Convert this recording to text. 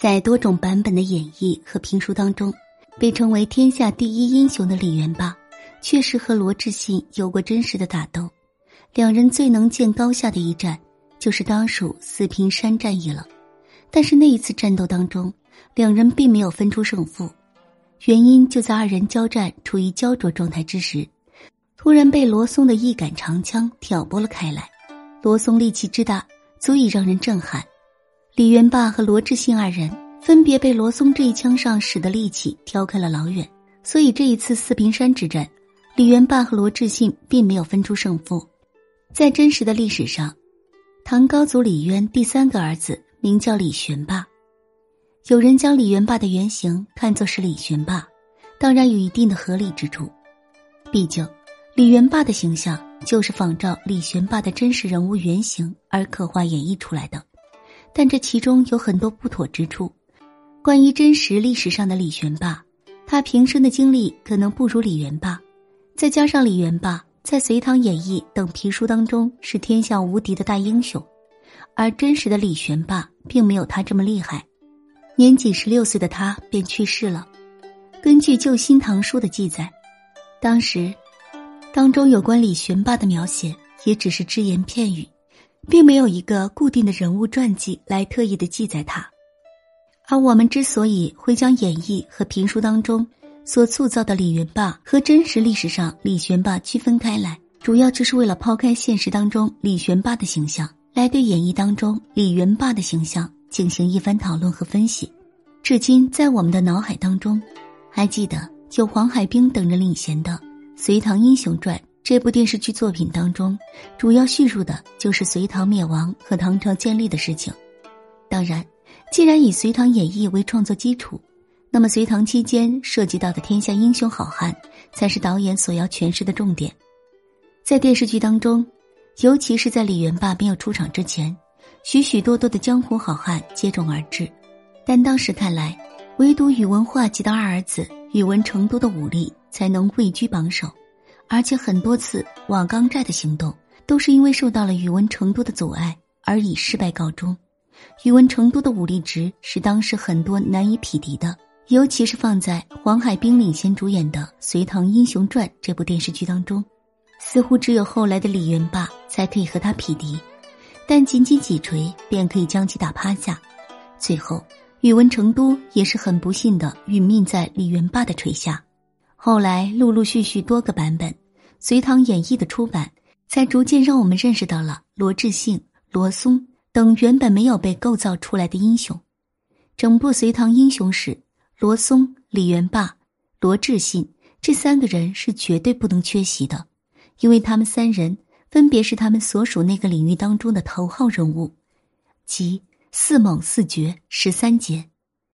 在多种版本的演绎和评书当中，被称为天下第一英雄的李元霸，确实和罗志信有过真实的打斗。两人最能见高下的一战，就是当属四平山战役了。但是那一次战斗当中，两人并没有分出胜负，原因就在二人交战处于焦灼状态之时，突然被罗松的一杆长枪挑拨了开来。罗松力气之大，足以让人震撼。李元霸和罗志信二人分别被罗松这一枪上使的力气挑开了老远，所以这一次四平山之战，李元霸和罗志信并没有分出胜负。在真实的历史上，唐高祖李渊第三个儿子名叫李玄霸，有人将李元霸的原型看作是李玄霸，当然有一定的合理之处，毕竟李元霸的形象。就是仿照李玄霸的真实人物原型而刻画演绎出来的，但这其中有很多不妥之处。关于真实历史上的李玄霸，他平生的经历可能不如李元霸，再加上李元霸在《隋唐演义》等皮书当中是天下无敌的大英雄，而真实的李玄霸并没有他这么厉害。年仅十六岁的他便去世了。根据《旧新唐书》的记载，当时。当中有关李玄霸的描写也只是只言片语，并没有一个固定的人物传记来特意的记载他。而我们之所以会将演义和评书当中所塑造的李元霸和真实历史上李玄霸区分开来，主要就是为了抛开现实当中李玄霸的形象，来对演义当中李元霸的形象进行一番讨论和分析。至今，在我们的脑海当中，还记得有黄海冰等人领衔的。《隋唐英雄传》这部电视剧作品当中，主要叙述的就是隋唐灭亡和唐朝建立的事情。当然，既然以《隋唐演义》为创作基础，那么隋唐期间涉及到的天下英雄好汉，才是导演所要诠释的重点。在电视剧当中，尤其是在李元霸没有出场之前，许许多多的江湖好汉接踵而至，但当时看来，唯独宇文化及的二儿子宇文成都的武力。才能位居榜首，而且很多次瓦岗寨的行动都是因为受到了宇文成都的阻碍而以失败告终。宇文成都的武力值是当时很多难以匹敌的，尤其是放在黄海冰领衔主演的《隋唐英雄传》这部电视剧当中，似乎只有后来的李元霸才可以和他匹敌，但仅仅几锤便可以将其打趴下。最后，宇文成都也是很不幸的殒命在李元霸的锤下。后来陆陆续续多个版本，《隋唐演义》的出版，才逐渐让我们认识到了罗志信、罗松等原本没有被构造出来的英雄。整部《隋唐英雄史》，罗松、李元霸、罗志信这三个人是绝对不能缺席的，因为他们三人分别是他们所属那个领域当中的头号人物，即四猛四绝十三杰。